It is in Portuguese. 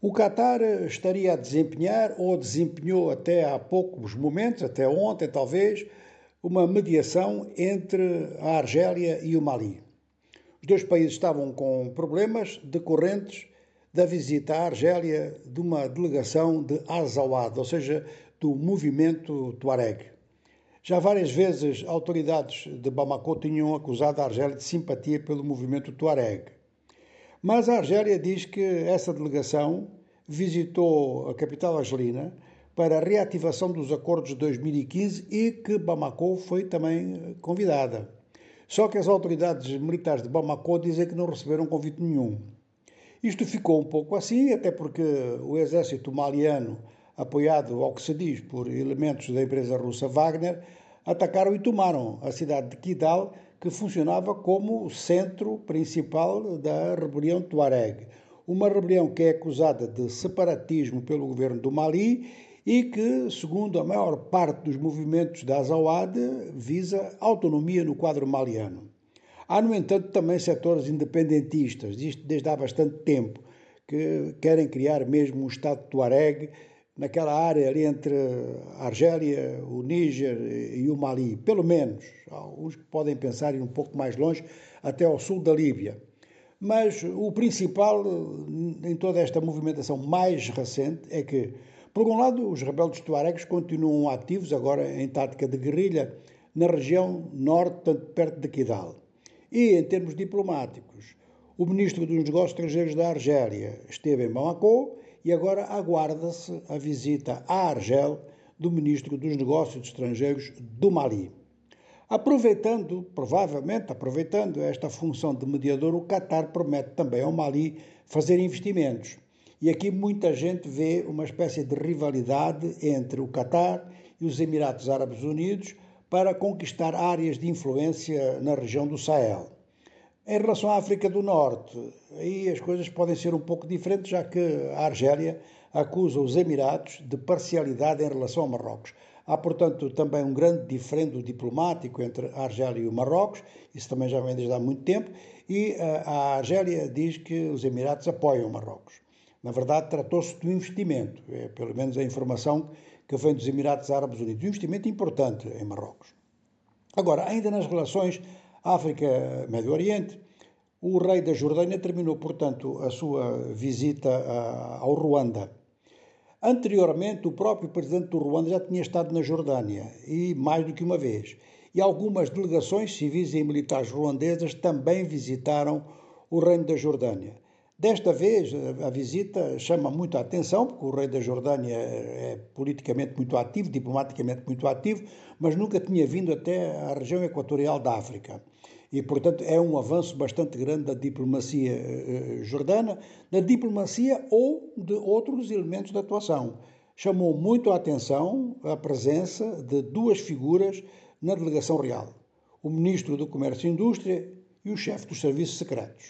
O Qatar estaria a desempenhar, ou desempenhou até há poucos momentos, até ontem talvez, uma mediação entre a Argélia e o Mali. Os dois países estavam com problemas decorrentes da visita à Argélia de uma delegação de Azawad, ou seja, do movimento Tuareg. Já várias vezes autoridades de Bamako tinham acusado a Argélia de simpatia pelo movimento Tuareg. Mas a Argélia diz que essa delegação visitou a capital argelina para a reativação dos acordos de 2015 e que Bamako foi também convidada. Só que as autoridades militares de Bamako dizem que não receberam convite nenhum. Isto ficou um pouco assim, até porque o exército maliano, apoiado ao que se diz por elementos da empresa russa Wagner, atacaram e tomaram a cidade de Kidal, que funcionava como o centro principal da rebelião Tuareg. Uma rebelião que é acusada de separatismo pelo governo do Mali e que, segundo a maior parte dos movimentos da Azawad, visa autonomia no quadro maliano. Há, no entanto, também setores independentistas, isto desde há bastante tempo, que querem criar mesmo um Estado Tuareg naquela área ali entre a Argélia, o Níger e o Mali, pelo menos. Alguns podem pensar ir um pouco mais longe, até ao sul da Líbia. Mas o principal em toda esta movimentação mais recente é que, por um lado, os rebeldes tuaregs continuam ativos, agora em tática de guerrilha, na região norte, tanto perto de Kidal. E, em termos diplomáticos, o ministro dos Negócios Estrangeiros da Argélia esteve em Bamako e agora aguarda-se a visita à Argel do ministro dos Negócios Estrangeiros do Mali. Aproveitando, provavelmente aproveitando esta função de mediador, o Qatar promete também ao Mali fazer investimentos. E aqui muita gente vê uma espécie de rivalidade entre o Qatar e os Emirados Árabes Unidos para conquistar áreas de influência na região do Sahel. Em relação à África do Norte, aí as coisas podem ser um pouco diferentes, já que a Argélia acusa os Emirados de parcialidade em relação ao Marrocos. Há, portanto, também um grande diferendo diplomático entre a Argélia e o Marrocos, isso também já vem desde há muito tempo, e eh, a Argélia diz que os Emirados apoiam o Marrocos. Na verdade, tratou-se de um investimento, é pelo menos a informação que vem dos Emirados Árabes Unidos, um investimento importante em Marrocos. Agora, ainda nas relações África, Médio Oriente. O rei da Jordânia terminou, portanto, a sua visita ao Ruanda. Anteriormente, o próprio presidente do Ruanda já tinha estado na Jordânia, e mais do que uma vez. E algumas delegações civis e militares ruandesas também visitaram o reino da Jordânia. Desta vez, a visita chama muito a atenção, porque o rei da Jordânia é politicamente muito ativo, diplomaticamente muito ativo, mas nunca tinha vindo até a região equatorial da África. E, portanto, é um avanço bastante grande da diplomacia eh, jordana, da diplomacia ou de outros elementos de atuação. Chamou muito a atenção a presença de duas figuras na delegação real: o ministro do Comércio e Indústria e o chefe dos Serviços Secretos.